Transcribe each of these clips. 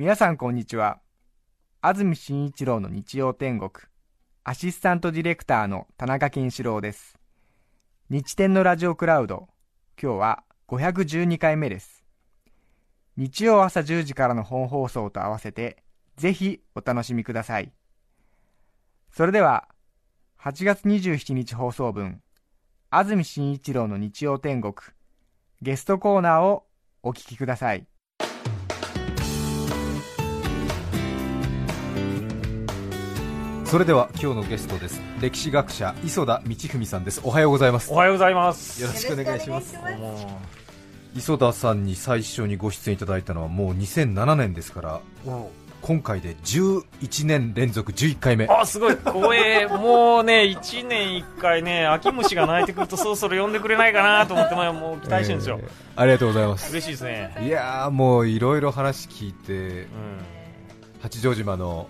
皆さんこんにちは。安住紳一郎の日曜天国、アシスタントディレクターの田中健志郎です。日天のラジオクラウド、今日は512回目です。日曜朝10時からの本放送と合わせて、ぜひお楽しみください。それでは、8月27日放送分、安住紳一郎の日曜天国、ゲストコーナーをお聞きください。それでは今日のゲストです。歴史学者磯田道文さんです。おはようございます。おはようございます。よろしくお願いします。も磯田さんに最初にご出演いただいたのはもう2007年ですからう今回で11年連続11回目。あすごい。光栄もうね1年1回ね秋虫が鳴いてくるとそろそろ呼んでくれないかなと思ってまあもう期待してるんですよ、えーありがとうございます。嬉しいですね。いやーもういろいろ話聞いてうん。八丈島の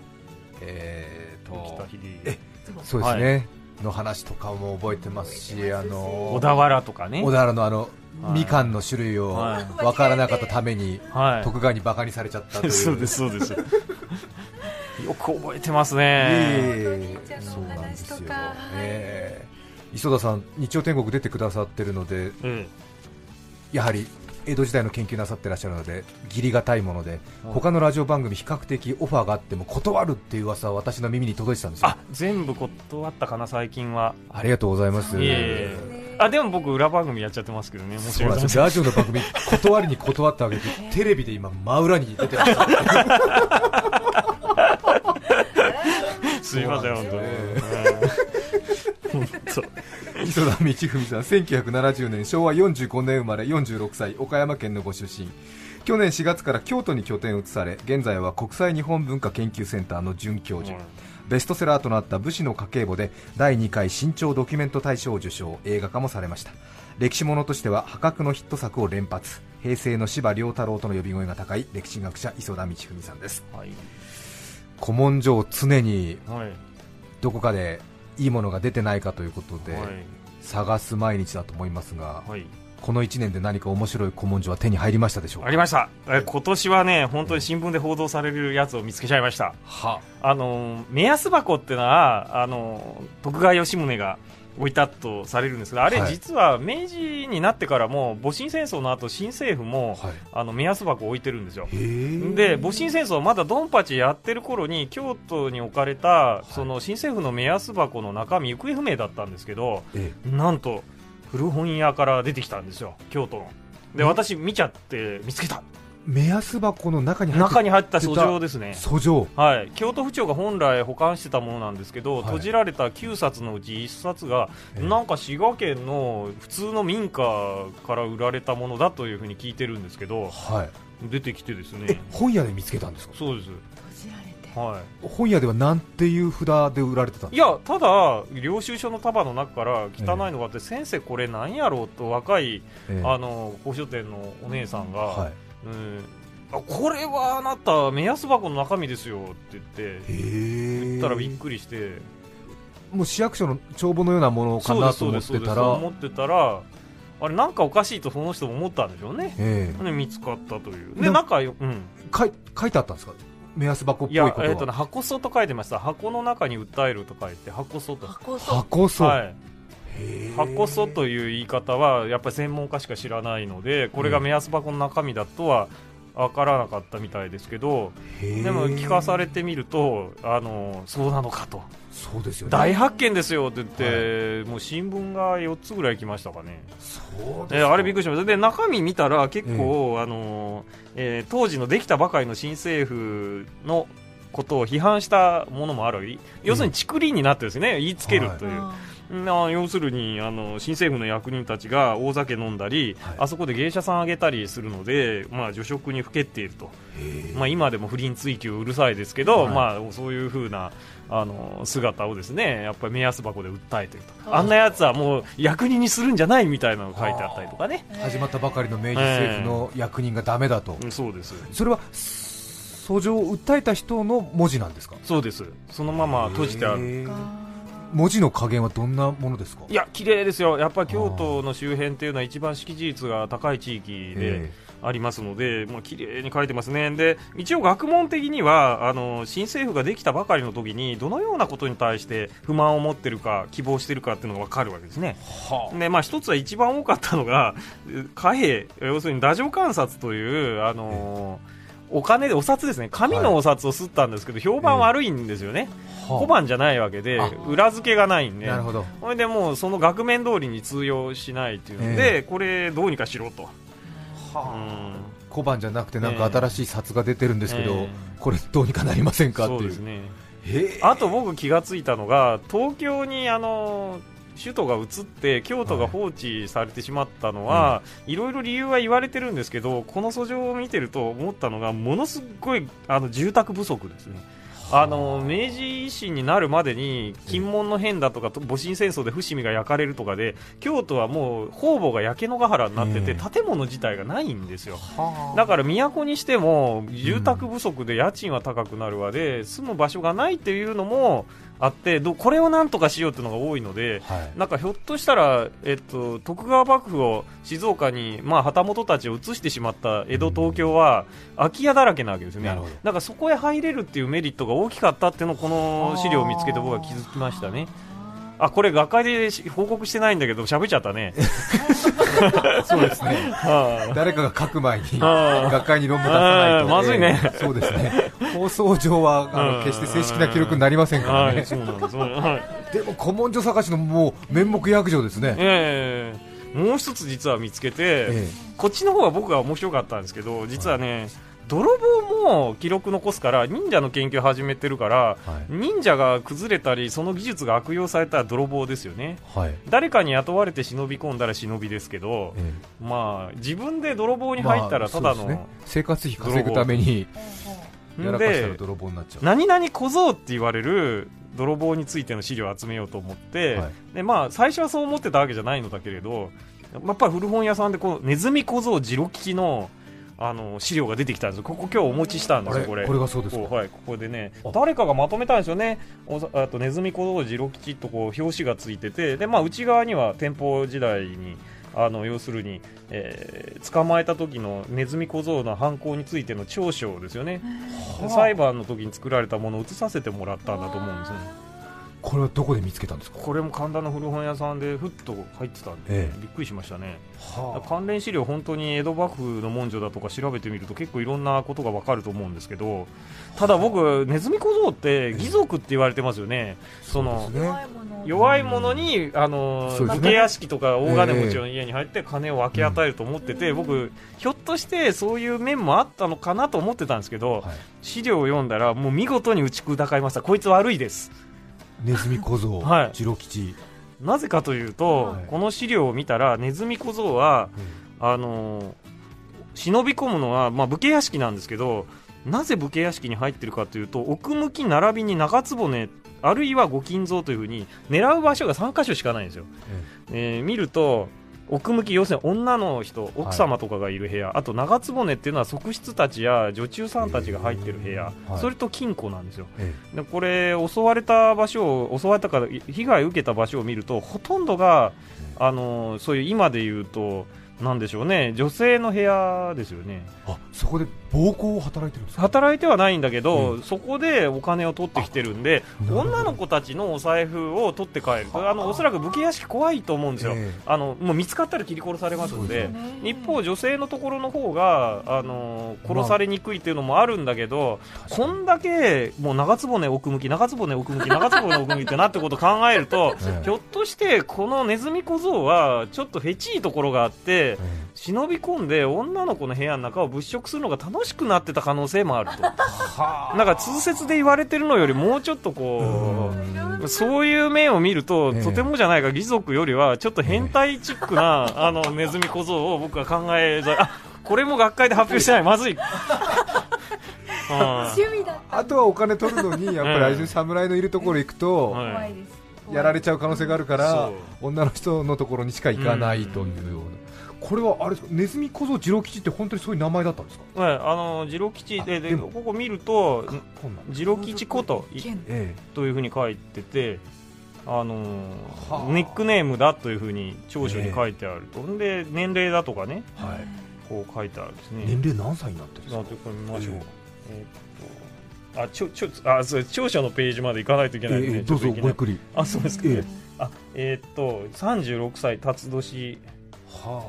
えーと北秀えそうですね、の話とかも覚えてますしあの小田原とかね。小田原のあの、はい。みかんの種類をはい。分からなかったために、はい。徳川にバカにされちゃったという。そうですそうです。よく覚えてますいね。そうなんですよ。ええ。磯田さん、日曜天国出てくださってるので、うんやはり江戸時代の研究なさってらっしゃるので、義理がたいもので、うん他のラジオ番組、比較的オファーがあっても断るっていう噂は私の耳に届いてたんですよ。あ。全部断ったかな最近は。ありがとうございます。あでも僕裏番組やっちゃってますけどねもしそうなんですよ。ラジオの番組、断りに断ったわけで、テレビで今、真裏に出てます。すいません本当に 磯田道文さん、1970年、昭和45年生まれ、46歳、岡山県のご出身。去年4月から京都に拠点を移され、現在は国際日本文化研究センターの准教授。ベストセラーとなった武士の家計簿で第2回新潮ドキュメント大賞を受賞映画化もされました。歴史ものとしては破格のヒット作を連発。平成の司馬遼太郎との呼び声が高い歴史学者磯田道文さんです。はい。古文書を常にはい。どこかでいいものが出てないかということで、はい。探す毎日だと思いますが、はい。この1年で何か面白い古文書は手に入りましたでしょうか？ありました。え今年はね本当に新聞で報道されるやつを見つけちゃいました。はあの目安箱ってのはあの徳川吉宗が置いたとされるんですけどあれはい実は明治になってからも戊辰戦争の後新政府もはい。あの目安箱を置いてるんですよ。で戊辰戦争まだドンパチやってる頃に京都に置かれたい。その新政府の目安箱の中身行方不明だったんですけどえなんと古本屋から出てきたんですよ京都の。でん私見ちゃって見つけた目安箱の中に入って中に入った訴状ですね。訴状はい、京都府庁が本来保管してたものなんですけど、はい。閉じられた9冊のうち1冊が、ええ。なんか滋賀県の普通の民家から売られたものだというふうに聞いてるんですけど、はい。出てきてですえね、本屋で見つけたんですか？そうです、閉じられて。は本屋ではなんていう札で売られてたんい、や、ただ、領収書の束の中から汚いのがあって、先生、これなんやろうと若い、ええ。あの古書店のお姉さんが、はい。うんあこれはあなた、目安箱の中身ですよって言って、言ったらびっくりして。もう市役所の帳簿のようなものかなと思ってたら。思ってたらあれなんかおかしいとその人も思ったんでしょうね。え見つかったという。ででなんかよ、うん、かい書いてあったんですか？目安箱っぽいことは。えっ、とね箱そと書いてました。箱の中に訴えると書いて箱そと。箱そはい箱そという言い方はやっぱり専門家しか知らないのでこれが目安箱の中身だとは分からなかったみたいですけどでも聞かされてみるとあのそうなのかと。そうですよね。大発見ですよって言って、もう新聞が4つぐらい来ましたかね。そうであれびっくりしました。で中身見たら結構、あのーえー当時のできたばかりの新政府のことを批判したものもある。要するに竹林になってるんですね言いつけるという、あな要するにあの新政府の役人たちが大酒飲んだり、はい。あそこで芸者さんあげたりするので、まあ、女職にふけっていると、まあ、今でも不倫追及うるさいですけど、はい。まあ、そういう風なあの姿をですねやっぱり目安箱で訴えてると。ああんなやつはもう役人にするんじゃないみたいなのが書いてあったりとかね。始まったばかりの明治政府の役人がダメだと、うんそうです。それは訴状を訴えた人の文字なんですか？そうです。そのまま閉じてある文字の加減はどんなものですか？いや綺麗ですよ。やっぱり京都の周辺っていうのは一番識字率が高い地域で、えありますので、まあ綺麗に書いてますね。で一応、学問的にはあの新政府ができたばかりの時にどのようなことに対して不満を持っているか希望しているかっていうのが分かるわけですね。でまあ、一つは一番多かったのが貨幣要するに太政観察というあのお金でお札ですね。紙のお札を吸ったんですけど、評判悪いんですよね、小判じゃないわけであ。裏付けがないんで。なるほど。それでもうその額面通りに通用しないっていうので、これどうにかしろと、うん。小判じゃなくてなんか新しい札が出てるんですけど、ええ。これどうにかなりませんかっていう。そうですね。あと僕気がついたのが東京にあの首都が移って京都が放置されてしまったのは、いろいろ理由は言われてるんですけどこの訴状を見てると思ったのがものすごいあの住宅不足ですね。あ。の明治維新になるまでに金門の変だとか戊辰戦争で伏見が焼かれるとかで京都はもう方々が焼け野ヶ原になってて、え建物自体がないんですよ。だから都にしても住宅不足で家賃は高くなるわで住む場所がないっていうのもあってどこれをなんとかしようっていうのが多いのではい。なんかひょっとしたら、えっと、徳川幕府を静岡に、まあ、旗本たちを移してしまった江戸、東京は空き家だらけなわけですよね。なるほど。だからそこへ入れるっていうメリットが大きかったっていうのをこの資料を見つけて僕は気づきましたね。あこれ学会で報告してないんだけど喋っちゃったね。そうですね。は誰かが書く前に学会に論文出さないと、あーまずいね。ええそうですね。放送上はあうん。の決して正式な記録になりませんからね。はい、そうでも古文書探しのもう面目躍如ですね。ええもう一つ実は見つけて、えこっちの方は僕は面白かったんですけど実はね、泥棒も記録残すから忍者の研究始めてるからはい。忍者が崩れたりその技術が悪用されたら泥棒ですよね。はい。誰かに雇われて忍び込んだら忍びですけど、えまあ自分で泥棒えに入ったらただの、まあね。生活費稼ぐためにんやらかしたらで泥棒になっちゃう。何々小僧って言われる泥棒についての資料を集めようと思って、はい。でまあ、最初はそう思ってたわけじゃないのだけれどやっぱり古本屋さんでこのネズミ小僧次郎吉のあの資料が出てきたんです。よここ今日お持ちしたんですよこれ。これがそうですはい、ここでね。あ。誰かがまとめたんですよね。おさあとネズミ小僧次郎吉とこう表紙がついてて。で、まあ、内側には店舗時代にあの要するに、えー捕まえた時のネズミ小僧の犯行についての調書ですよね。で裁判の時に作られたものを写させてもらったんだと思うんですねこれはどこで見つけたんですか？これも神田の古本屋さんでふっと入ってたんで、ええ。びっくりしましたね。は関連資料本当に江戸幕府の文書だとか調べてみると結構いろんなことがわかると思うんですけどただ僕ネズミ小僧って義族って言われてますよね。そのね。弱い者にあの武家屋敷とか大金持ちの家に入って金を分け与えると思ってて、僕ひょっとしてそういう面もあったのかなと思ってたんですけど、はい。資料を読んだらもう見事に打ち砕かれました。こいつ悪いですネズミ小僧 はい。次郎吉。なぜかというと、はい。この資料を見たらネズミ小僧はあの忍び込むのは、まあ、武家屋敷なんですけどなぜ武家屋敷に入ってるかというと奥向き並びに長局あるいはご金蔵というふうに狙う場所が3箇所しかないんですよ、えー見ると奥向き要するに女の人奥様とかがいる部屋、あと長局っていうのは側室たちや女中さんたちが入ってる部屋、はい。それと金庫なんですよ。えでこれ襲われた場所を襲われたからい被害を受けた場所を見るとほとんどが、あのそういう今で言うとなんでしょうね女性の部屋ですよね。えあそこで暴行を働いてるんですか？働いてはないんだけど、うそこでお金を取ってきてるんで女の子たちのお財布を取って帰るとあのおそらく武家屋敷怖いと思うんですよ、えあのもう見つかったら切り殺されますんでね。一方、女性のところの方があの殺されにくいっていうのもあるんだけど、こんだけもう長局奥向き、長局奥向き、長局奥向きってなってことを考えると、ええ。ひょっとしてこのネズミ小僧はちょっとフェチいところがあって、え忍び込んで女の子の部屋の中を物色するのが楽しくなってた可能性もあると。なんか通説で言われてるのよりもうちょっとこう、そういう面を見ると、ええ。とてもじゃないか、義族よりはちょっと変態チックな、あのネズミ小僧を僕は考えざる、あこれも学会で発表してない、まずい。うん。趣味だった。あとはお金取るのにやっぱり侍のいるところ行くとやられちゃう可能性があるから女の人のところにしか行かないというようなこれはあれですか？ネズミ小僧次郎吉って本当にそういう名前だったんですか？はい、あの次郎吉ででここ見ると、次郎吉ことい剣え。というふうに書いてて、あのはあ。ニックネームだというふうに長所に書いてあると、で年齢だとかね、えはい。こう書いてあるんですね。年齢何歳になってるんですか？これ見ましょう、ええ。ーっとあちょちょあそう長所のページまで行かないといけないんで、ねえーどうぞごゆっくり。あそうですか、ねええ。あえーっと36歳辰年は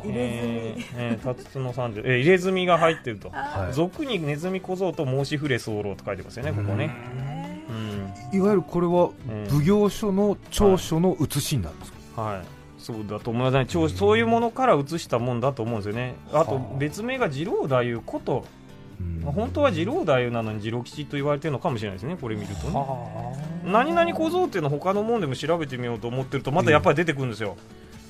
入れえーえー、タツの30、えー入れ墨が入ってると、あ。はい。俗にネズミ小僧と申し触れ候と書いてますよね、ここね。うん。いわゆるこれはえー奉行所の長所の写しになるんですか、はい、そうだと思いますね、長そういうものから移したもんだと思うんですよね、あ。とはあ別名が次郎太夫こと、うん。まあ本当は次郎太夫なのに次郎吉と言われてるのかもしれないですね、これ見るとね。は何々小僧っていうのは他のもんでも調べてみようと思ってると、またやっぱり出てくるんですよ。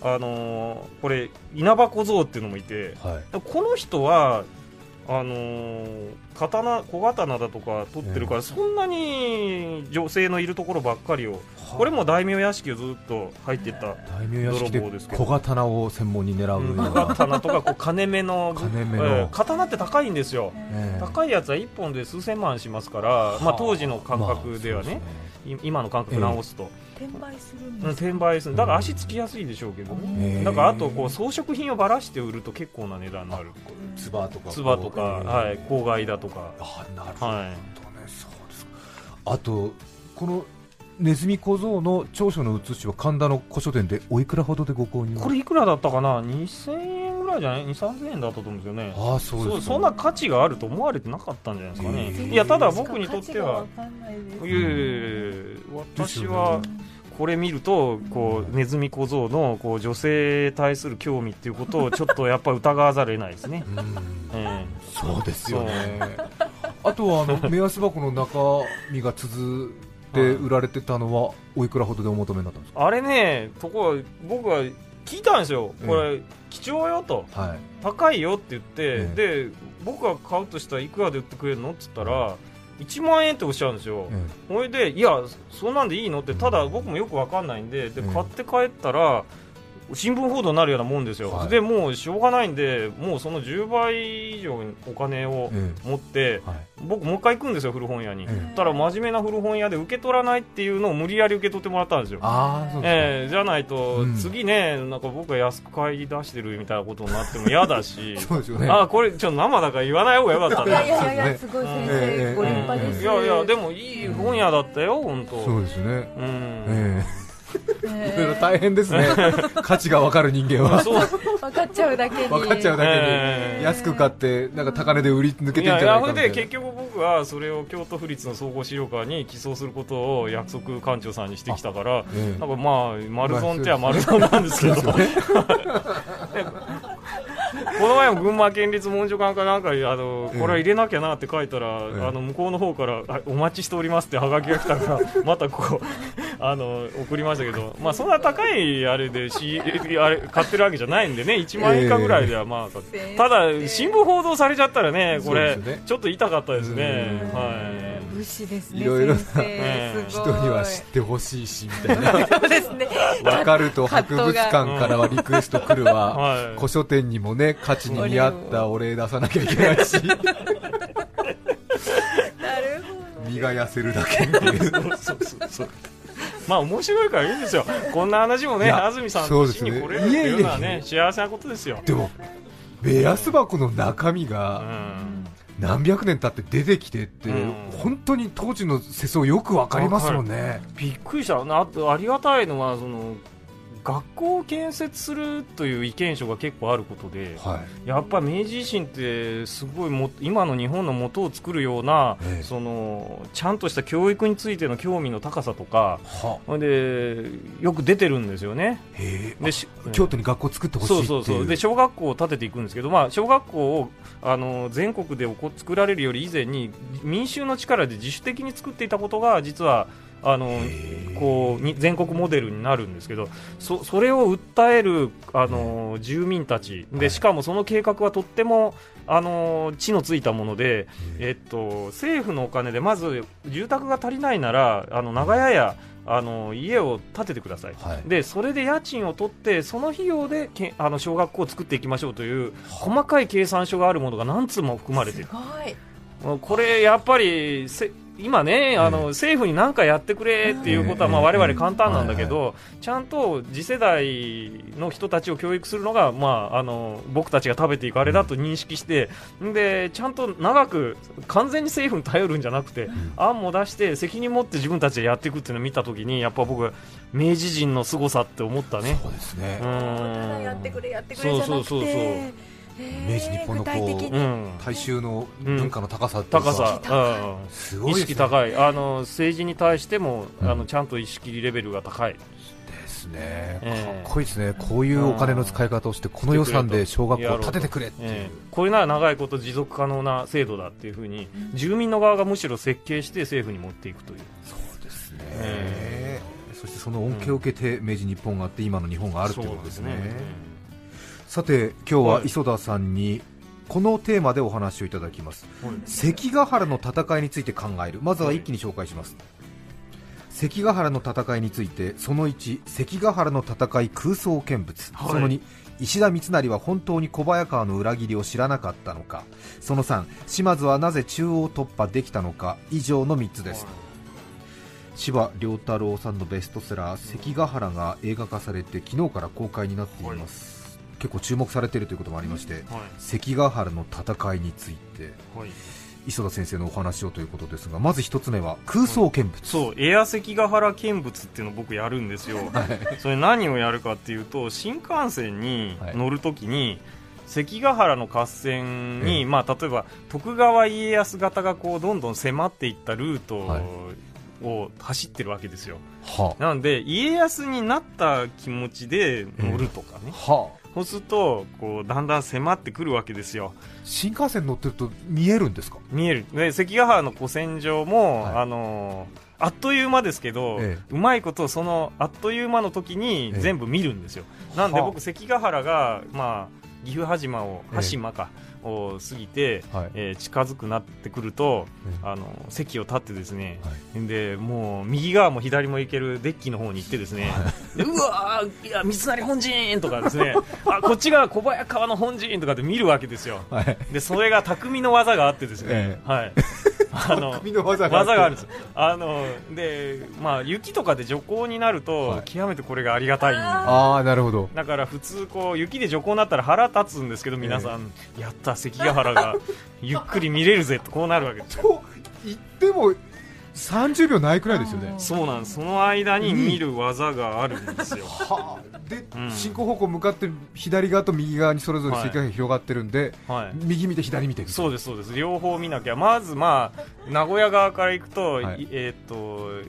あのーこれ稲葉小僧っていうのもいて、あはい。この人はあのー刀小刀だとか取ってるから、そんなに女性のいるところばっかりを、これも大名屋敷をずっと入ってった、大名屋敷で泥棒ですけど。小刀を専門に狙うような、小刀とかこう金目の金目の。えー刀って高いんですよ、ええ。高いやつは1本で数千万しますから、まあ、当時の感覚ではね,、い今の感覚直すと、転売するんうんです転売する。だから足つきやすいでしょうけど。ね、ええだからあとこう装飾品をばらして売ると結構な値段になる。つばとかつばとか、ええはい、郊外だとか、あなるほどね、はい、そうですか。あとこのネズミ小僧の長所の写しは神田の古書店でおいくらほどでご購入？これいくらだったかな、2000円ぐらいじゃない、2、3000円だったと思うんですよね。ああそうですかそそんな価値があると思われてなかったんじゃないですかね。ええいや、ただ僕にとっては、価値がわかんないです。いやいやいや私はこれ見ると、こうネズミ小僧のこう女性に対する興味っていうことをちょっとやっぱ疑わざるを得ないですね。うん。えそうですよね。あとはあの 目安箱の中身が綴って売られてたのはおいくらほどでお求めになったんですえあれね、ところ僕は聞いたんですよ、これ、貴重よと。かはい。高いよって言って、え。で僕が買うとしたらいくらで売ってくれるの？って言ったら、1万円っておっしゃるんですよ、えそれでいやそんなんでいいの？ってただ僕もよくわかんないんででええ買って帰ったら新聞報道になるようなもんですよ、はい。でもうしょうがないんでもうその10倍以上にお金をえ持って、はい。僕もう一回行くんですよ古本屋に、えそしたら真面目な古本屋で受け取らないっていうのを無理やり受け取ってもらったんですよ。ああそうですか、ええじゃないと、うん。次ね、なんか僕が安く買い出してるみたいなことになっても嫌だし、そうですよね。あこれ、ちょっと生だから言わない方がよかった。いやいね。やいやいやすごい先ええ生ご立派です。いやいや、でもいい本屋だったよ、本当。そうですね。うん。ええいろいろえ大変ですね。価値が分かる人間は。そう。え分かっちゃうだけに。分かっちゃうだけに、ええ安く買ってなんか高値で売り抜けてんじゃないいやいや、それかみたいなで結局僕はそれを京都府立の総合資料館に寄贈することを約束館長さんにしてきたから、ええ。なんかまあ、丸損っちゃ丸損なんですけど、この前も群馬県立文書館かなんかにあの、ええ。これは入れなきゃなって書いたら、ええ。あの向こうの方からあお待ちしておりますってハガキが来たからまたこうあの送りましたけど、まあ、そんな高いあれでし あれ買ってるわけじゃないんでね1万円以下ぐらいではまあ、ええただ新聞報道されちゃったらねこれね。ちょっと痛かったですね。うん。はい。武士ですねいろいろな人には知ってほしいしみたいな。そうですね。分かると博物館からはリクエスト来るわ、はい。古書店にもね価値に見合ったお礼出さなきゃいけないし。なるほど。身が痩せるだけっていう。そうそうそうまあ面白いからいいんですよ。こんな話もね安住さんのそうですね。死に来れるっていうのはね幸せなことですよ。でも目安箱の中身うがん。何百年経って出てきてって、うん。本当に当時の世相よく分かりますもんね。びっくりした。なあとありがたいのはその学校を建設するという意見書が結構あることではい。やっぱ明治維新ってすごいも今の日本の元を作るような、ええ。そのちゃんとした教育についての興味の高さとかでよく出てるんですよね。でし京都に学校作ってほしいっていう。そうそうそう。で小学校を建てていくんですけど、まあ、小学校をあの全国でおこ作られるより以前に民衆の力で自主的に作っていたことが実はあのこうに全国モデルになるんですけどそそれを訴えるあの住民たち。はい。でしかもその計画はとってもあの地のついたもので、えっと、政府のお金でまず住宅が足りないならあの長屋やあの家を建ててください、はい。でそれで家賃を取ってその費用でけあの小学校を作っていきましょうという細かい計算書があるものが何通も含まれている。すごい。これやっぱりせ今ね、あの政府に何かやってくれっていうことは、まあ、ええ。我々簡単なんだけど、ちゃんと次世代の人たちを教育するのが、まあ、あの僕たちが食べていくあれだと認識して、でちゃんと長く完全に政府に頼るんじゃなくて、案も出して責任持って自分たちでやっていくっていうのを見たときにやっぱ僕明治人の凄さって思ったね。そうですね。う、ん。やってくれやってくれじゃなくてそうそうそう。そうえー明治日本のこううん。大衆の文化の高さっていうか。高さ、うん。意すごいですね。識高い、あの政治に対しても、うんあのちゃんと意識レベルが高い、ですね、ええ。かっこいいですね、こういうお金の使い方をして、この予算で小学校を建ててくれっていう、ええ。これなら長いこと持続可能な制度だっていうふうに、住民の側がむしろ設計して政府に持っていくという、そうですね、えそしてその恩恵を受けて明治日本があって、今の日本があるということですね。さて今日ははい。磯田さんにこのテーマでお話をいただきます。関ヶ原の戦いについて考える。まずは一気に紹介します。関ヶ原の戦いについてその1関ヶ原の戦い空想見物、はい。その2石田三成は本当に小早川の裏切りを知らなかったのか。その3島津はなぜ中央突破できたのか。以上の3つです。柴良太郎さんのベストセラー「関ヶ原」が映画化されて昨日から公開になっています、結構注目されているということもありましてはい。関ヶ原の戦いについてはい。磯田先生のお話をということですがまず一つ目は空想見物、そうエア関ヶ原見物っていうのを僕やるんですよ、それ何をやるかっていうと新幹線に乗るときに、関ヶ原の合戦に、ええ。まあ、例えば徳川家康型がこうどんどん迫っていったルートはい。を走ってるわけですよはなんで家康になった気持ちで乗るとかね、はそうするとこうだんだん迫ってくるわけですよ。新幹線乗ってると見えるんですか？見える。で関ヶ原の古戦場も、はい。あのーあっという間ですけど、えうまいことそのあっという間の時にええ。全部見るんですよ、なんではあ。僕関ヶ原が、まあ、岐阜羽島をええ。羽島か、を過ぎて、はい。えー近づくなってくると、ええあの席を立ってですね、はでもう右側も左も行けるデッキの方に行ってですね、でうわーいや三成本陣とかですね あこっちが小早川の本陣とかで見るわけですよ。はい。でそれが匠の技があってですね、えはい。あの技があるんです。あので、まあ、雪とかで徐行になると、はい。極めてこれがありがたい。ああなるほど。だから普通こう雪で徐行になったら腹立つんですけど皆さん、やった関ヶ原が ゆっくり見れるぜとこうなるわけです言っても30秒ないくらいですよね。そうなんです。その間に見る技があるんですよ。はあ。で、うん。進行方向向かって左側と右側にそれぞれ関ヶ原が広がってるんで、はい。右見て左見てそうですそうです。両方見なきゃ。まずまあ名古屋側から行くと、はい。いえーっと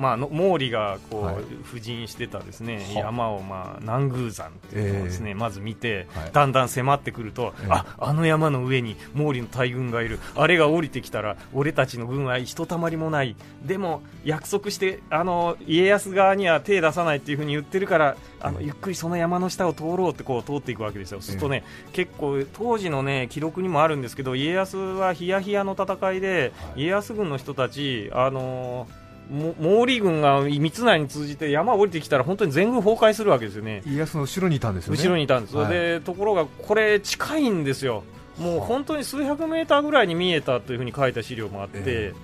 まあの毛利がこう、はい。布陣してたですねは。山をまあ南宮山っていうのをですね、まず見て、はい。だんだん迫ってくると、ええ。ああの山の上に毛利の大軍がいる。あれが降りてきたら俺たちの軍はひとたまりもない。でも約束してあの家康側には手出さないっていう風に言ってるからあのええゆっくりその山の下を通ろうってこう通っていくわけですよ。そうするとね、結構当時のね記録にもあるんですけど家康はヒヤヒヤの戦いで、はい。家康軍の人たちあのーも毛利軍が三成に通じて山を降りてきたら本当に全軍崩壊するわけですよね。家康の後ろにいたんですよね。後ろにいたんです、はい。でところがこれ近いんですよ。もう本当に数百メーターぐらいに見えたというふうに書いた資料もあって、え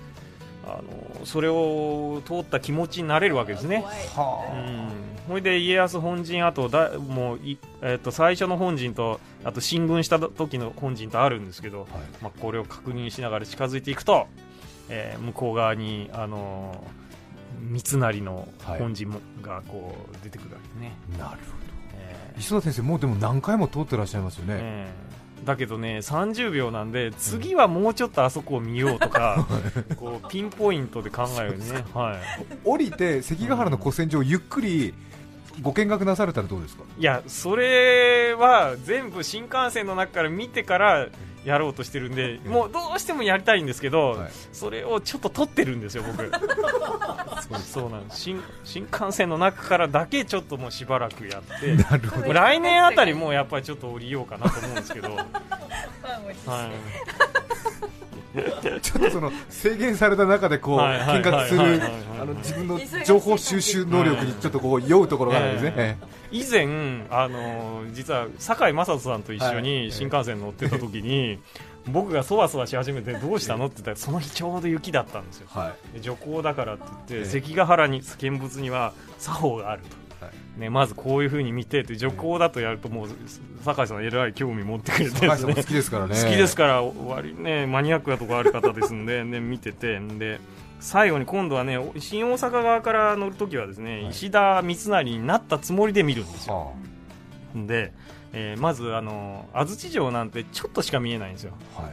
あのそれを通った気持ちになれるわけですね。はうん、ほいで家康本陣あとだもうい、えっと最初の本陣とあと進軍した時の本陣とあるんですけど、あ、はい。まあ、これを確認しながら近づいていくと、えー向こう側にあのー三成の本陣も、がこう出てくるわけですね。なるほど。えー。石田先生もうでも何回も通ってらっしゃいますよね、ええだけどね30秒なんで次はもうちょっとあそこを見ようとか、こうピンポイントで考えるね、はい、降りて関ヶ原の古戦場をゆっくりご見学なされたらどうですか？いやそれは全部新幹線の中から見てからやろうとしてるんで、えもうどうしてもやりたいんですけど、はい。それをちょっと撮ってるんですよ、僕。そうなんです。新新幹線の中からだけちょっともうしばらくやって。なるほもう来年あたりもうやっぱりちょっと降りようかなと思うんですけど、はい、どちょっとその制限された中でこう見学するあの自分の情報収集能力にちょっとこう酔うところがあるんですね、え以前、あの実は堺雅人さんと一緒はい。に新幹線乗ってた時に、僕がそわそわし始めてどうしたの？って言ったらその日ちょうど雪だったんですよ。はい。で徐行だからって言って、ええ。関ヶ原に見物には作法があると、はい。ね、まずこういうふうに見てって徐行だとやるともう酒井さんえらい興味持ってくれて好きですからね。好きですから割ねマニアックなとこある方ですんで、ね、見ててで最後に今度はね新大阪側から乗るときはですね、はい。石田三成になったつもりで見るんですよ。はで、えーまずあの安土城なんてちょっとしか見えないんですよ、あはい。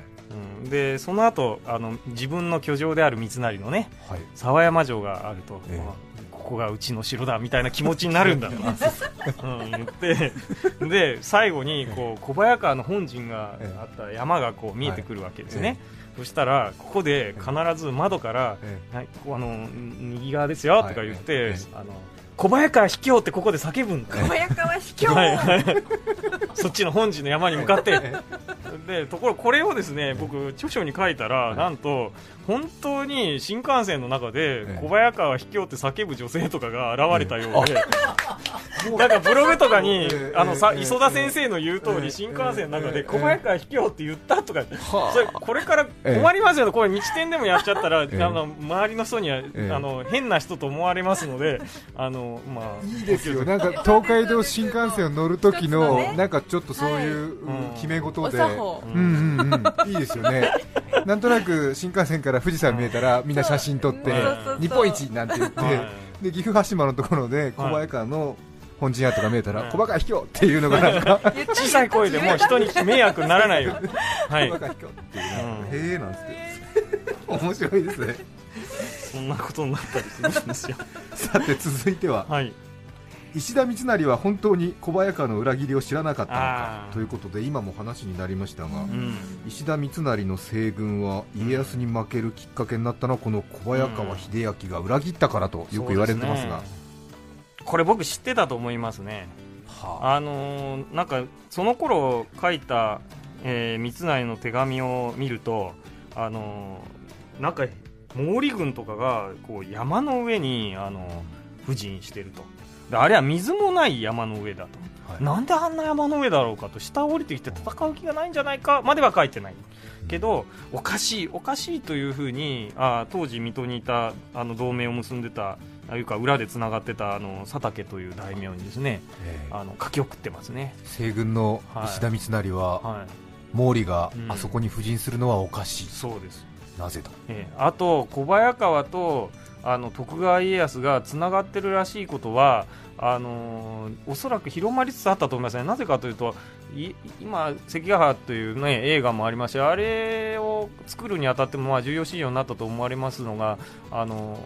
うん、でその後あの自分の居城である三成のねはい。沢山城があると、ええ。まあここがうちの城だみたいな気持ちになるんだ。と、うん、言って。で最後にこう小早川の本陣があった山がこう見えてくるわけですね、そしたらここで必ず窓からえ「はい、あの右側ですよ」とか言って、あの小早川卑怯ってここで叫ぶん小早川卑怯、はいはい、そっちの本陣の山に向かって。でところこれをですね僕著書に書いたら、なんと本当に新幹線の中でええ。小早川卑怯って叫ぶ女性とかが現れたようで、なんかブログとかに、ええあのさええ磯田先生の言う通り、ええ新幹線の中ええで小早川卑怯って言ったとか、はあ。それこれから困りますよね、これ日展でもやっちゃったら、ええ。あの周りの人には、えあの変な人と思われますので、あのまあいいですよ、なんか東海道新幹線を乗る時の、なんかちょっとそういう、はい。うん決め事おで、うんうんうん、いいですよね、なんとなく新幹線から富士山見えたら、みんな写真撮って日本一なんて言って、はで岐阜羽島のところで小早川の本陣跡が見えたら、はい。小早川卑怯っていうのがなんか、小さい声でもう人に迷惑にならないよ、はい小、早川卑怯っていうへえなんつって、面白いですね。そんなことになったりするんですよ。さて続いては。はい、石田三成は本当に小早川の裏切りを知らなかったのかということで今も話になりましたが、うん、石田三成の西軍は家康に負けるきっかけになったのはこの小早川秀明が裏切ったからとよく言われてますが。そうですねこれ僕知ってたと思いますね。はあ。のーなんかその頃書いた、えー三成の手紙を見ると、あのーなんか毛利軍とかがこう山の上に、あのー布陣してると。であれは水もない山の上だと、あはい。なんであんな山の上だろうかと下を降りてきて戦う気がないんじゃないかまでは書いてない。けど、おかしいおかしいというふうにあ当時水戸にいたあの同盟を結んでたあいうか裏でつながってたあの佐竹という大名にですねええ。あの書き送ってますね、西軍の石田三成は、はい、毛利がうん。あそこに布陣するのはおかしい、そうです、なぜだ？ええ。あと小早川とあの徳川家康がつながってるらしいことはあのーおそらく広まりつつあったと思いますね。なぜかというとい今関ヶ原という、ね、映画もありましてあれを作るにあたってもまあ重要資料になったと思われますのがあの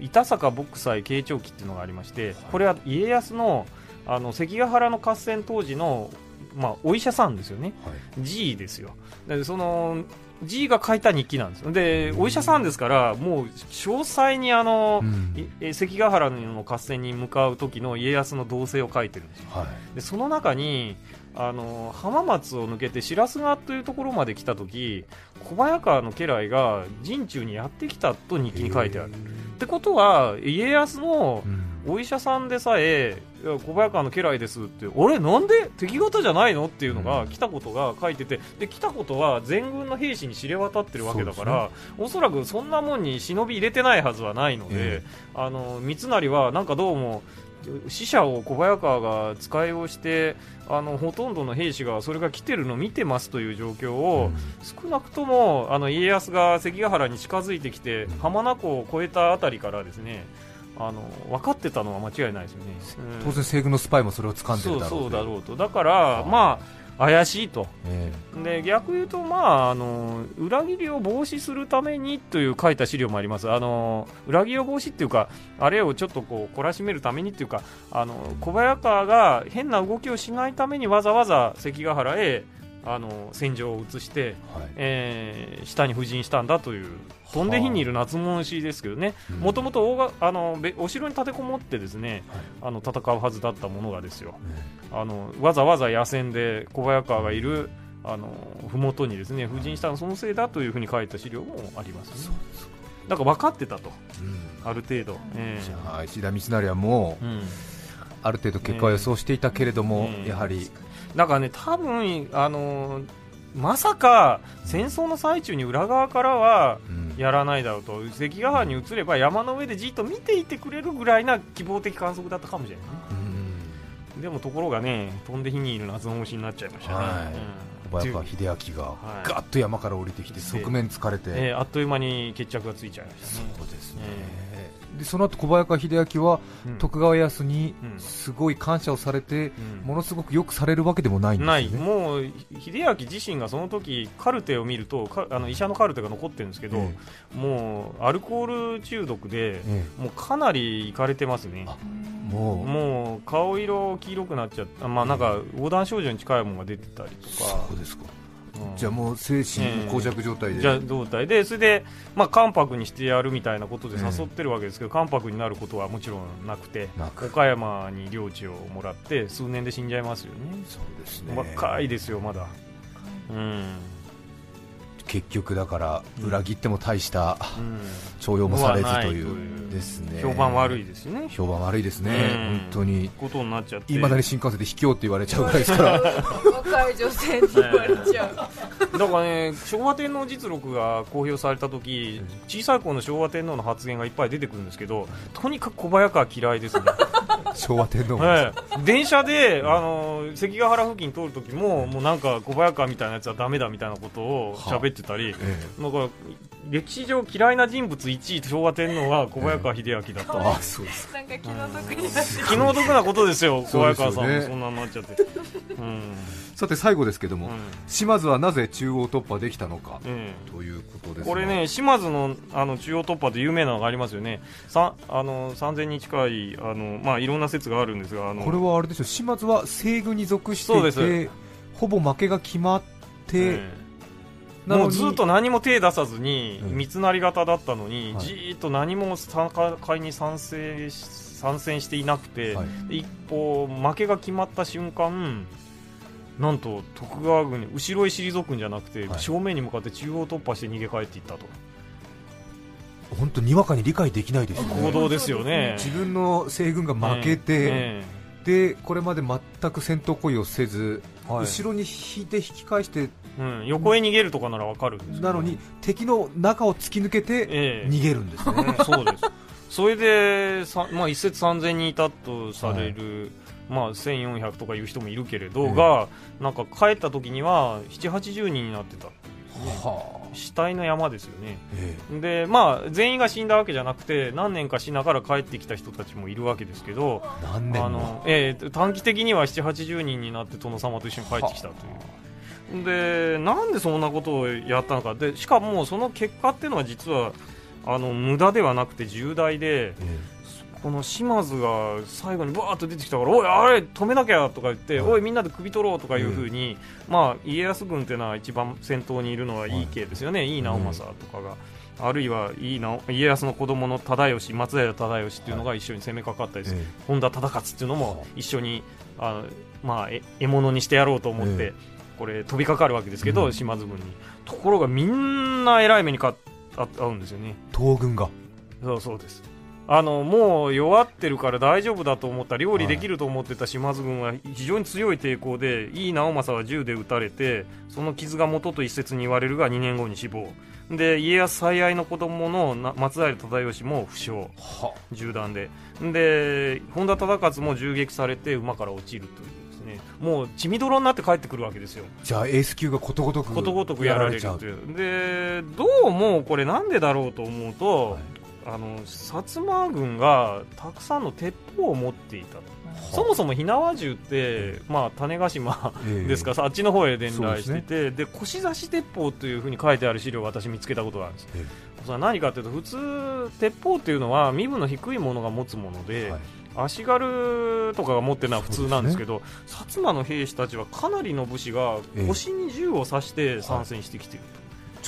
ー板坂牧祭慶長記っていうのがありましてこれは家康のあの関ヶ原の合戦当時の、まあ、お医者さんですよね。はい。G ですよ。でその G が書いた日記なんですよ。でお医者さんですからもう詳細にあの、うん。関ヶ原の合戦に向かう時の家康の動静を書いてるんですよ。はい。でその中にあの浜松を抜けて白洲川というところまで来た時小早川の家来が陣中にやってきたと日記に書いてある。ってことは家康のうんお医者さんでさえ小早川の家来ですってあれなんで敵方じゃないのっていうのがうん。来たことが書いててで来たことは全軍の兵士に知れ渡ってるわけだから、おそらくそんなもんに忍び入れてないはずはないので、えあの三成はなんかどうも死者を小早川が使いをしてあのほとんどの兵士がそれが来てるのを見てますという状況を、少なくともあの家康が関ヶ原に近づいてきて、うん。浜名湖を越えたあたりからですねあの分かってたのは間違いないですよね。うん。当然西軍のスパイもそれを掴んでるだろうそうだろうと。だからまあ怪しいと。えで逆言うと、まあ、あの裏切りを防止するためにという書いた資料もあります。あの裏切りを防止っていうかあれをちょっとこう懲らしめるためにっていうかあの小早川が変な動きをしないためにわざわざ関ヶ原へあの戦場を移して、えはい。えー下に布陣したんだという飛んで火にいる夏物牛ですけどね。うん。もともとあのべお城に立てこもってですね、はい。あの戦うはずだったものがですよ。えあのわざわざ野戦で小早川がいるあの麓にですね布陣したのそのせいだというふうに書いた資料もありますね。だから分かってたと。えうん。ある程度、えじゃあ石田三成はもうえうん、ある程度結果を予想していたけれども、ええやはり。だからね多分あのまさか戦争の最中に裏側からはうん。やらないだろうと関ヶ原に移れば山の上でじっと見ていてくれるぐらいな希望的観測だったかもしれないね。うん。でもところがね飛んで火にいる夏の星になっちゃいましたね、はい。うん小早川秀明がはい。ガッと山から降りてきて側面疲れて、えーあっという間に決着がついちゃいましたね。そうですね、えでその後小早川秀明はうん。徳川家康にうん。すごい感謝をされて、うん。ものすごくよくされるわけでもないんですよね。ない、もう秀明自身がその時カルテを見るとかあの医者のカルテが残ってるんですけど、えもうアルコール中毒で、えもうかなりいかれてますね、もうもう顔色黄色くなっちゃって、まあ、なんか横断症状に近いものが出てたりとか、そうですか、うん。じゃあもう精神膠着状態で、じゃあ胴体でそれで、まあ、関白にしてやるみたいなことで誘ってるわけですけど、関白になることはもちろんなくて岡山に領地をもらって数年で死んじゃいますよね。そうですね。若いですよまだ。うん、結局だから裏切っても大したうん、徴用もされずという。のはないですね。評判悪いですよね。評判悪いですね、うん。本当に。ことになっちゃって。いまだに新幹線で卑怯って言われちゃうぐらいですから。若い女性に言われちゃう。だからね昭和天皇実録が公表された時小さい頃の昭和天皇の発言がいっぱい出てくるんですけどとにかく小早川嫌いですね。昭和天皇も、はい、電車で、あの関ヶ原付近通るときも、もうなんか小早川みたいなやつはダメだみたいなことを喋ってたり、えなんか歴史上嫌いな人物1位、昭和天皇は小早川秀明だった、えあそうですなんか気の毒になって気の毒なことですよ、小早川さんもそんなになっちゃって。うん。さて最後ですけども、うん。島津はなぜ中央突破できたのか、えということですえこれね、島津のあの中央突破で有名なのがありますよね、さあの3000に近いあの、まあ、いろんな説があるんですが、あの。これはあれでしょ島津は西軍に属してそうでいてほぼ負けが決まって、ええなのにもうずっと何も手出さずに、うん。三成型だったのに、はい。じーっと何も戦いに参戦し参戦していなくて、はい。一方、負けが決まった瞬間、なんと徳川軍に後ろへ退くんじゃなくて、はい。正面に向かって中央突破して逃げ帰っていったと、本当にわかに理解できないですよね。行動ですよね。自分の西軍が負けて、え。でこれまで全く戦闘行為をせず、えはい。後ろに引いて引き返してうん、横へ逃げるとかならわかるんですなのに敵の中を突き抜けてええ。逃げるんですね、そうです。それで、さまあ、一説3000人いたとされる、まあ、1400とかいう人もいるけれど、ええ。が、なんか帰った時には、7、80人になってた。はあ。死体の山ですよね。えで、まあ、全員が死んだわけじゃなくて、何年かしながら帰ってきた人たちもいるわけですけど、あの、ええ短期的には7、80人になって殿様と一緒に帰ってきたという。でなんでそんなことをやったのか。でしかもその結果っていうのは実はあの無駄ではなくて重大でえこの島津が最後にバーッと出てきたからおいあれ止めなきゃとか言って、はいおいみんなで首取ろうとかいうふうに、まあ、家康軍っていうのは一番先頭にいるのはいい系ですよね、い、い直政とかが。あるいはいいな家康の子供の忠義松平忠義っていうのが一緒に攻めかかったりする、え本田忠勝っていうのも一緒にあまあ、え獲物にしてやろうと思って、えこれ飛びかかるわけですけど、うん。島津軍に。ところがみんな偉い目にかあ合うんですよね。東軍が。そうそうです。あのもう弱ってるから大丈夫だと思った料理できると思ってた島津軍は非常に強い抵抗で井伊直政は銃で撃たれてその傷が元と一説に言われるが2年後に死亡。で家康最愛の子供のな松平忠義も負傷。は。銃弾で。で本田忠勝も銃撃されて馬から落ちるというねもう血みどろになって帰ってくるわけですよ。じゃあエース級がことごとくことごとくやられるちゃう。という。でどうもこれなんでだろうと思うと、はい。あの薩摩軍がたくさんの鉄砲を持っていたと。そもそも火縄銃って、まあ、種子島ええ。ですから、あっちの方へ伝来しててで,、腰差し鉄砲というふうに書いてある資料を私見つけたことがあるんです、えそれは何かというと普通鉄砲っていうのは身分の低いものが持つもので、はい足軽とかが持ってるのは普通なんですけど薩摩の兵士たちはかなりの武士がええ腰に銃を刺して参戦してきていると、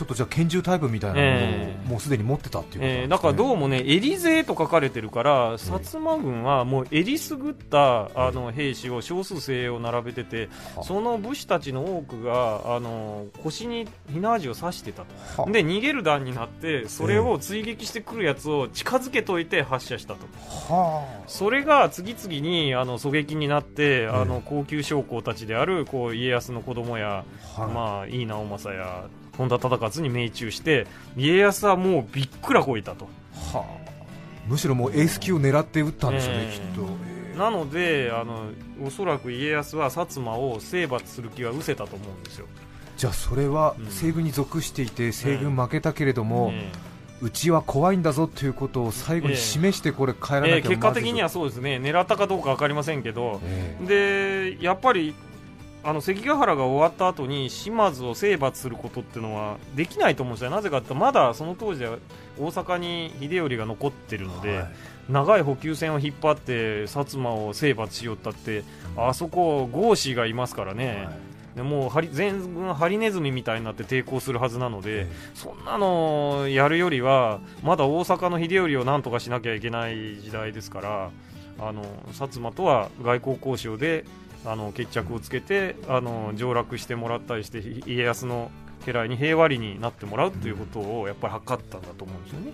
ちょっとじゃあ拳銃タイプみたいなものをええ。もうすでに持ってたっていうね、えーだからどうもね、エリ勢と書かれてるから、薩摩軍はもうえりすぐったあの兵士を少数精鋭を並べてて、はその武士たちの多くがあの腰に火縄銃を刺してたと。はで逃げる弾になってそれを追撃してくるやつを近づけといて発射したと。はそれが次々にあの狙撃になって、あの高級将校たちであるこう家康の子供や、あ、はい。まあ、井伊直政や本田忠勝に命中して家康はもうびっくらこいたと。はあ。むしろもうエース級を狙って撃ったんでしょうね、ええ。きっと、ええ。なのであのおそらく家康は薩摩を征伐する気は失せたと思うんですよ、じゃあそれはうん。西軍に属していて西軍負けたけれども、えうちは怖いんだぞということを最後に示してこれ帰らなきゃええ。え結果的にはまそうですね。狙ったかどうか分かりませんけど。でやっぱりあの関ヶ原が終わった後に島津を征伐することっていうのはできないと思うんですよ。なぜかってまだその当時は大阪に秀頼が残ってるので、えはい。長い補給線を引っ張って薩摩を征伐しよったってあそこ豪士がいますからね、でもう全軍ハリネズミみたいになって抵抗するはずなので、えそんなのやるよりはまだ大阪の秀頼をなんとかしなきゃいけない時代ですからあの薩摩とは外交交渉であの決着をつけてあの上洛してもらったりしてひ家康の家来に平和裏になってもらうということをやっぱり図ったんだと思うんですよね。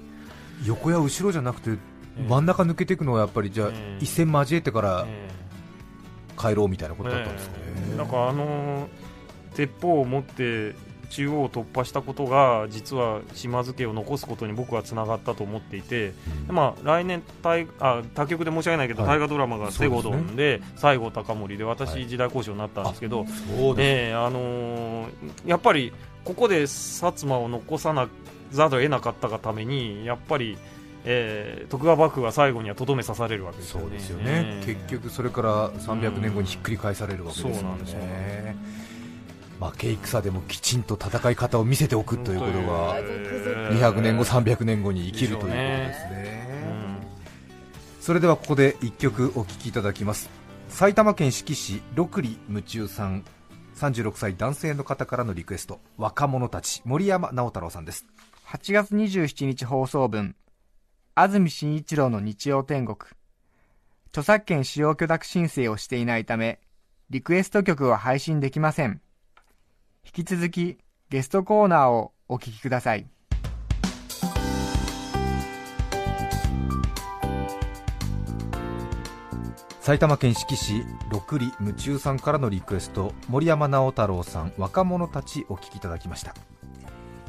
横や後ろじゃなくてええ。真ん中抜けていくのはやっぱりじゃあええ。一戦交えてからえ帰ろうみたいなことだったんですかね、ええ。なんかあのー鉄砲を持って中央を突破したことが実は島津家を残すことに僕はつながったと思っていて、うん。まあ、来年大あ他局で申し訳ないけど、はい大河ドラマが「セゴドンで」西郷隆盛で私、時代交渉になったんですけど、そうですええあのーやっぱりここで薩摩を残さなざるを得なかったがためにやっぱり、えー徳川幕府は最後にはとどめ刺されるわけですよね。そうですよね、ええ結局それから300年後にひっくり返されるわけですよね、そうなんですよ負け戦でもきちんと戦い方を見せておくということがええ200年後、300年後に生きるということですね。うん。それではここで1曲お聴きいただきます。埼玉県志木市六里夢中さん36歳男性の方からのリクエスト。若者たち森山直太朗さんです。8月27日放送分。安住紳一郎の日曜天国。著作権使用許諾申請をしていないためリクエスト曲は配信できません引き続きゲストコーナーをお聞きください。埼玉県志木市六里夢中さんからのリクエスト森山直太朗さん若者たちお聞きいただきました。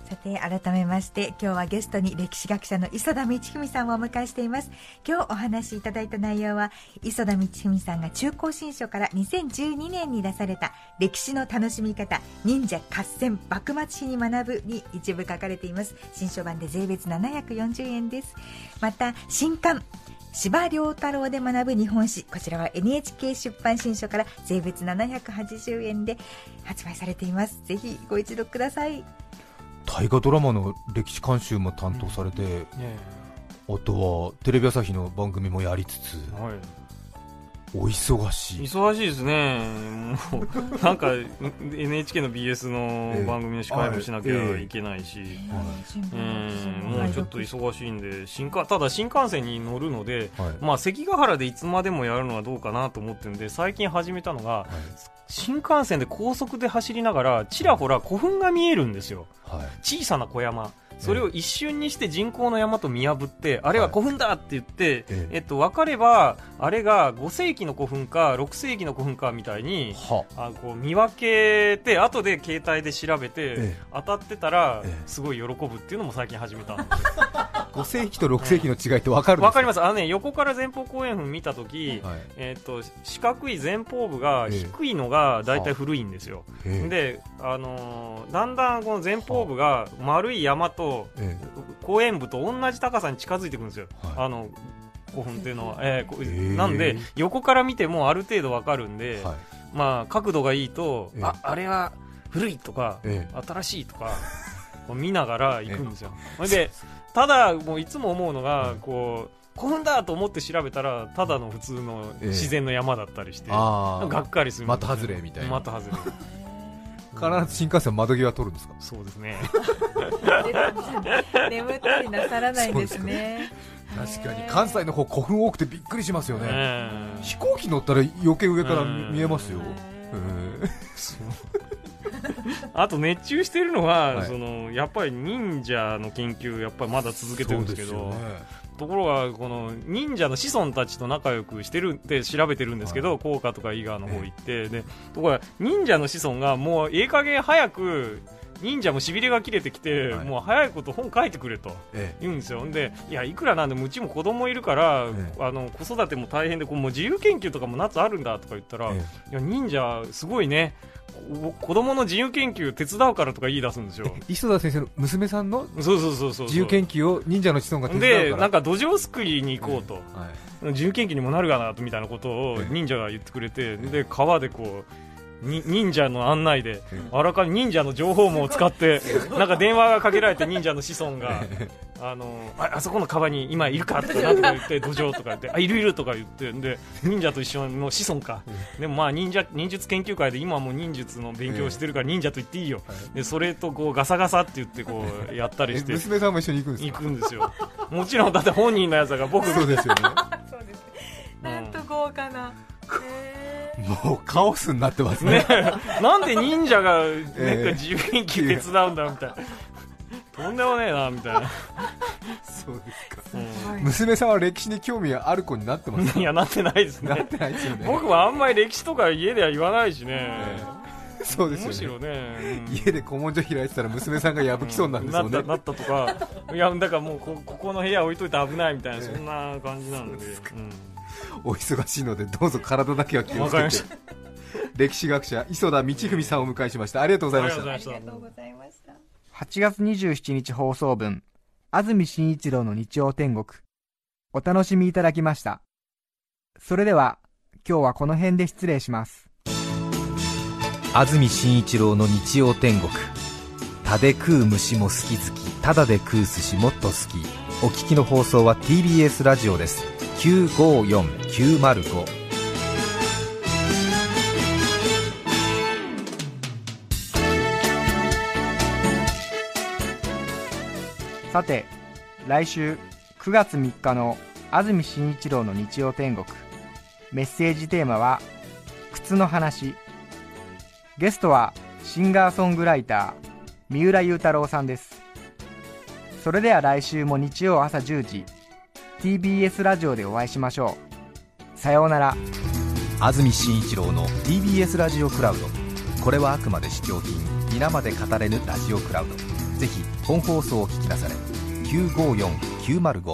さて改めまして今日はゲストに歴史学者の磯田道文さんをお迎えしています。今日お話しいただいた内容は磯田道文さんが中高新書から2012年に出された歴史の楽しみ方忍者合戦幕末史に学ぶに一部書かれています。新書版で税別740円です。また新刊司馬遼太郎で学ぶ日本史こちらは NHK 出版新書から税別780円で発売されています。ぜひご一読ください。大河ドラマの歴史監修も担当されて、ねあとはテレビ朝日の番組もやりつつはいお忙しい。忙しいですね、もうなんか NHK の BS の番組の司会もしなきゃいけないし、うんもうちょっと忙しいんで新幹、ただ新幹線に乗るので、はい。まあ、関ヶ原でいつまでもやるのはどうかなと思ってるんで、最近始めたのが、新幹線で高速で走りながら、ちらほら古墳が見えるんですよ、はい。小さな小山。それを一瞬にして人工の山と見破って、あれは古墳だって言って、ええ。えっと、分かれば、あれが5世紀の古墳か、6世紀の古墳かみたいに、はあ。こう見分けて、後で携帯で調べて、ええ。当たってたらええ、すごい喜ぶっていうのも最近始めたんで5世紀と6世紀の違いって分かるわか？ります。すあの、ね、横から前方後円墳見たとき、はい。えっと四角い前方部がええ。低いのが大体古いんですよ、ええ。で、あのーだんだんこの前方部が丸い山とえ後円部と同じ高さに近づいてくるんですよ、はい。あの古墳っていうのは、えーえ。なんで横から見てもある程度わかるんで、えはい。まあ角度がいいと、ええ。ああれは古いとか、え新しいとか見ながら行くんですよ、それでただもういつも思うのが、こう古墳だと思って調べたらただの普通の自然の山だったりして、ああがっかりするんですよ。的外れみたいな。的外れ必ず新幹線窓際取るんですか？そうですね。眠ったりなさらないんですね確かに。関西の方古墳多くてびっくりしますよね、ええ。飛行機乗ったら余計上から見えますよ、え あと熱中してるのは、はい。そのやっぱり忍者の研究やっぱりまだ続けてるんですけど。ねところがこの忍者の子孫たちと仲良くしてるって調べてるんですけど、効果とか伊賀の方行って、でところが忍者の子孫がもうええ加減早く忍者もしびれが切れてきて、はい。もう早いこと本書いてくれとえ言うんですよ。でいやいくらなんでもうちも子供いるから、えあの子育ても大変でこうもう自由研究とかも夏あるんだとか言ったら、えいや忍者すごいね。こ子供の自由研究手伝うからとか言い出すんですよ。え磯田先生の娘さんのそうそうそうそう自由研究を忍者の子孫が手伝うから？でなんか土壌すくいに行こうと、はい。自由研究にもなるがなみたいなことをええ忍者が言ってくれて、で川でこうに忍者の案内でえあらかじめ忍者の情報網を使ってなんか電話がかけられて忍者の子孫が あのああそこの川に今いるかとかなんとか言って土壌とか言ってあいるいるとか言ってで忍者と一緒の子孫か、でもまあ忍者忍術研究会で今はもう忍術の勉強してるから忍者と言っていいよ、でそれとこうガサガサって言ってこうやったりえして。娘さんも一緒に行くんです 行かくんですよ。もちろんだって本人のやつだから僕そうですよね。そうです。うんなんと豪華な、へもうカオスになってますね。ね。なんで忍者が、なんかええ自由研究手伝うんだみたいな、とんでもねえなみたいな、そうですか。う娘さんは歴史に興味ある子になってますん、いやなってないですね。なってないですよね。僕はあんまり歴史とか家では言わないしね、そうですよね。むしろね、うん。家で古文書開いてたら娘さんが破きそうになるんですよね。なったなったとか。いやだからもうこここの部屋置いといて危ないみたいなそんな感じなんでお忙しいのでどうぞ体だけは気をつけて。歴史学者磯田道文さんをお迎えしました。ありがとうございました。ありがとうございました。ありがとうございました。8月27日放送分安住紳一郎の日曜天国。お楽しみいただきました。それでは今日はこの辺で失礼します。安住紳一郎の日曜天国。食べ食う虫も好き好きただで食う寿司もっと好き。お聞きの放送は TBS ラジオです954905さて来週9月3日の安住紳一郎の日曜天国。メッセージテーマは靴の話。ゲストはシンガーソングライター三浦雄太郎さんです。それでは来週も日曜朝10時 TBS ラジオでお会いしましょう。さようなら。安住紳一郎の TBS ラジオクラウド。これはあくまで試供品。皆まで語れぬラジオクラウド。ぜひ本放送を聞きなされ。954905